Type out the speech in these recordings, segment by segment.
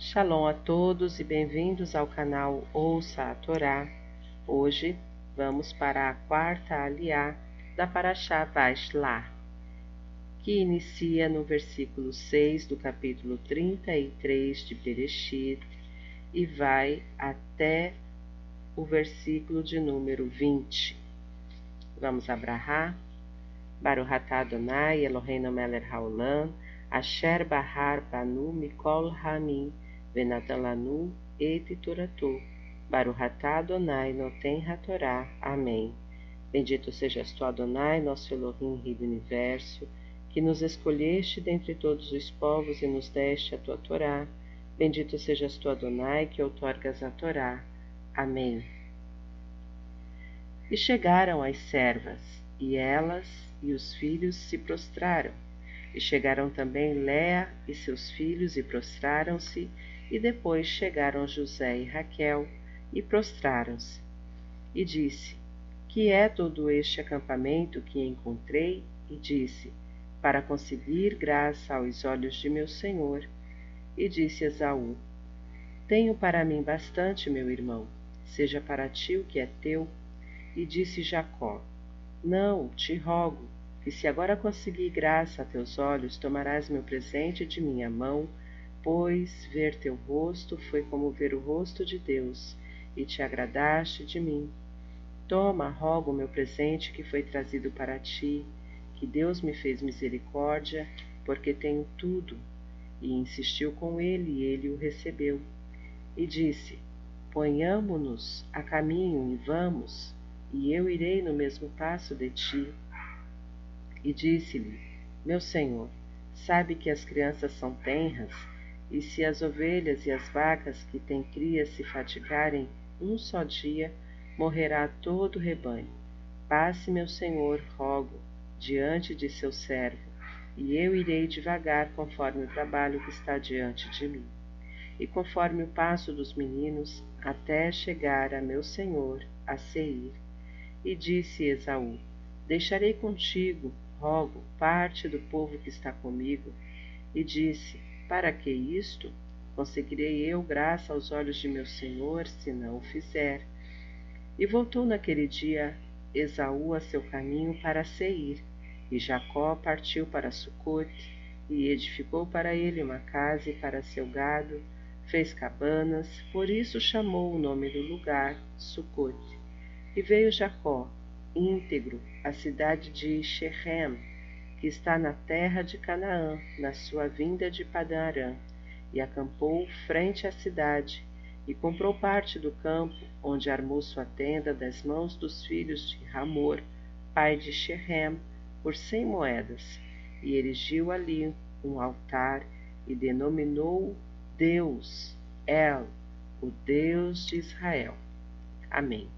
Shalom a todos e bem-vindos ao canal Ouça a Torá. Hoje vamos para a quarta aliá da Parashá Vaishlah, que inicia no versículo 6 do capítulo 33 de Bereshit e vai até o versículo de número 20. Vamos abrahar. Baruch Adonai Eloheinu melech haolam, asher bahar banu mikol hamim, venatan lanu et toratu. Baruch atah Adonai noten hatorá. Amém. Bendito sejas tu, Adonai, nosso Elohim, Rei do Universo, que nos escolheste dentre todos os povos e nos deste a tua Torá. Bendito sejas tu, Adonai, que outorgas a Torá. Amém. E chegaram as servas, e elas e os filhos se prostraram. E chegaram também Léa e seus filhos e prostraram-se, e depois chegaram José e Raquel e prostraram-se. E disse: Que é todo este acampamento que encontrei? E disse: Para conseguir graça aos olhos de meu senhor. E disse Esaú: Tenho para mim bastante, meu irmão, seja para ti o que é teu e disse Jacó: Não, te rogo, que se agora conseguir graça a teus olhos, tomarás meu presente de minha mão, pois ver teu rosto foi como ver o rosto de Deus, e te agradaste de mim. Toma, rogo, meu presente que foi trazido para ti, que Deus me fez misericórdia, porque tenho tudo. E insistiu com ele, e ele o recebeu. E disse: Ponhamo-nos a caminho e vamos e eu irei no mesmo passo de ti. E disse-lhe: Meu senhor, sabe que as crianças são tenras, e se as ovelhas e as vacas que têm crias se fatigarem um só dia, morrerá todo o rebanho. Passe, meu senhor, rogo, diante de seu servo, e eu irei devagar conforme o trabalho que está diante de mim, e conforme o passo dos meninos, até chegar a meu senhor, a Seir e disse Esaú: Deixarei contigo, rogo, parte do povo que está comigo. E disse: Para que isto? Conseguirei eu graça aos olhos de meu senhor, se não o fizer. E voltou naquele dia Esaú a seu caminho para Seir, e Jacó partiu para Sucote, e edificou para ele uma casa e para seu gado, fez cabanas, por isso chamou o nome do lugar Sucote. E veio Jacó, íntegro, à cidade de Shechem, que está na terra de Canaã, na sua vinda de Padarã, e acampou frente à cidade, e comprou parte do campo, onde armou sua tenda das mãos dos filhos de Ramor, pai de Shechem, por cem moedas, e erigiu ali um altar, e denominou Deus, El, o Deus de Israel. Amém.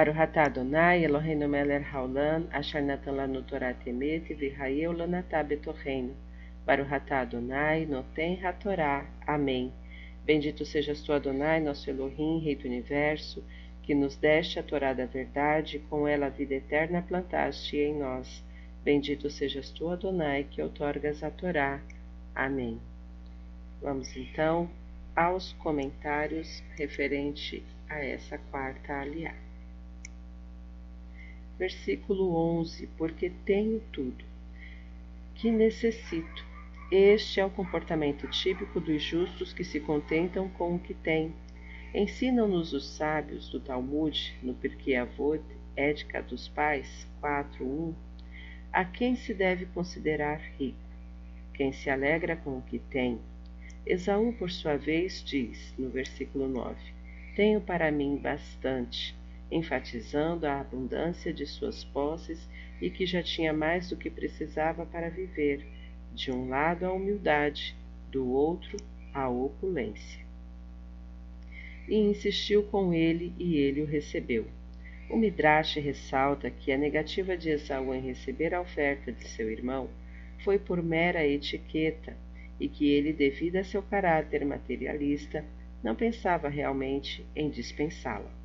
Baruch atah Adonai, Eloheinu melech haolam, asher natan lanu Torah temet, v'hayeu lanatah betorreino. Atah Adonai, noten hatorá. Amém. Bendito sejas tu, Adonai, nosso Elohim, Rei do Universo, que nos deste a Torá da verdade, com ela a vida eterna plantaste em nós. Bendito sejas tu, Adonai, que outorgas a Torá. Amém. Vamos então aos comentários referente a essa quarta aliada versículo 11: Porque tenho tudo que necessito. Este é o comportamento típico dos justos que se contentam com o que têm. Ensinam-nos os sábios do Talmud, no Pirkei Avot, Ética dos Pais 4.1, a quem se deve considerar rico, quem se alegra com o que tem. Esaú, por sua vez, diz, no versículo 9, Tenho para mim bastante, enfatizando a abundância de suas posses e que já tinha mais do que precisava para viver, de um lado a humildade, do outro a opulência. E insistiu com ele e ele o recebeu. O Midrash ressalta que a negativa de Esaú em receber a oferta de seu irmão foi por mera etiqueta e que ele, devido a seu caráter materialista, não pensava realmente em dispensá-la.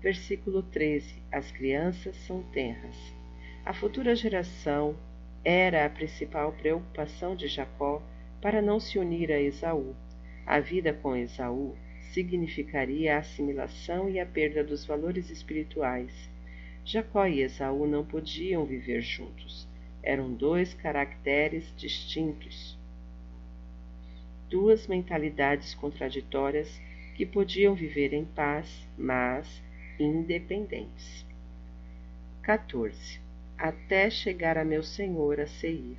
Versículo 13: As crianças são tenras. A futura geração era a principal preocupação de Jacó, para não se unir a Esaú. A vida com Esaú significaria a assimilação e a perda dos valores espirituais. Jacó e Esaú não podiam viver juntos. Eram dois caracteres distintos. Duas mentalidades contraditórias que podiam viver em paz, mas independentes. 14. Até chegar a meu senhor a Seir.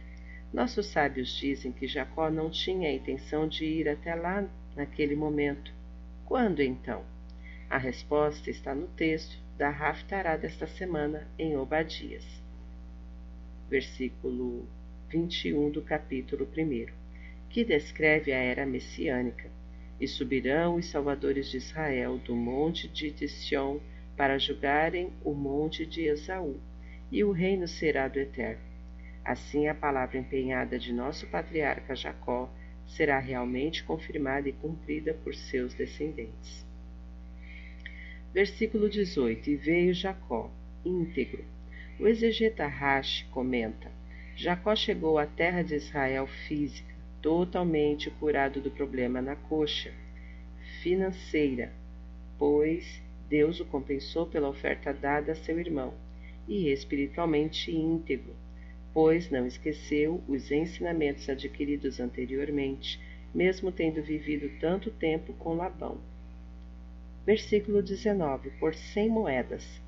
Nossos sábios dizem que Jacó não tinha a intenção de ir até lá naquele momento. Quando então? A resposta está no texto da Raftará desta semana em Obadias. Versículo 21 do capítulo 1, que descreve a era messiânica. E subirão os salvadores de Israel do monte de Sion para julgarem o monte de Esaú, e o reino será do Eterno. Assim, a palavra empenhada de nosso patriarca Jacó será realmente confirmada e cumprida por seus descendentes. Versículo 18: E veio Jacó, íntegro. O exegeta Rashi comenta: Jacó chegou à terra de Israel física, totalmente curado do problema na coxa financeira, pois Deus o compensou pela oferta dada a seu irmão, e espiritualmente íntegro, pois não esqueceu os ensinamentos adquiridos anteriormente, mesmo tendo vivido tanto tempo com Labão. Versículo 19: Por cem moedas.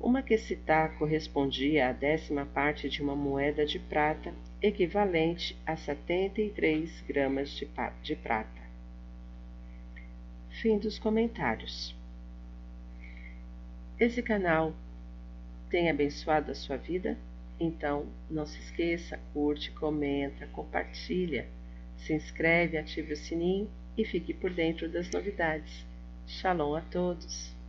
Uma quecitá correspondia à décima parte de uma moeda de prata, equivalente a 73 gramas de, de prata. Fim dos comentários. Esse canal tem abençoado a sua vida? Então, não se esqueça, curte, comenta, compartilha, se inscreve, ative o sininho e fique por dentro das novidades. Shalom a todos!